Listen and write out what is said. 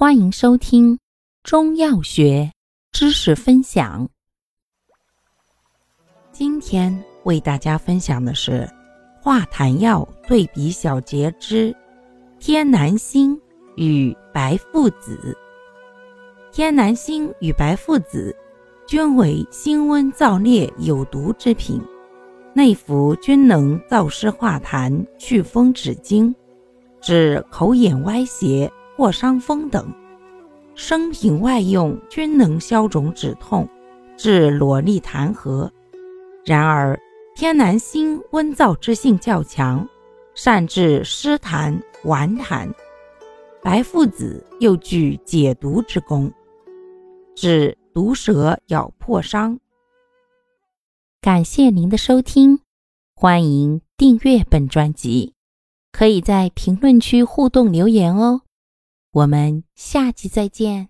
欢迎收听中药学知识分享。今天为大家分享的是化痰药对比小节之天南星与白附子。天南星与白附子均为辛温燥烈有毒之品，内服均能燥湿化痰、祛风止痉，治口眼歪斜。破伤风等，生品外用均能消肿止痛，治瘰疬痰核。然而，天南星温燥之性较强，善治湿痰、顽痰；白附子又具解毒之功，治毒蛇咬破伤。感谢您的收听，欢迎订阅本专辑，可以在评论区互动留言哦。我们下期再见。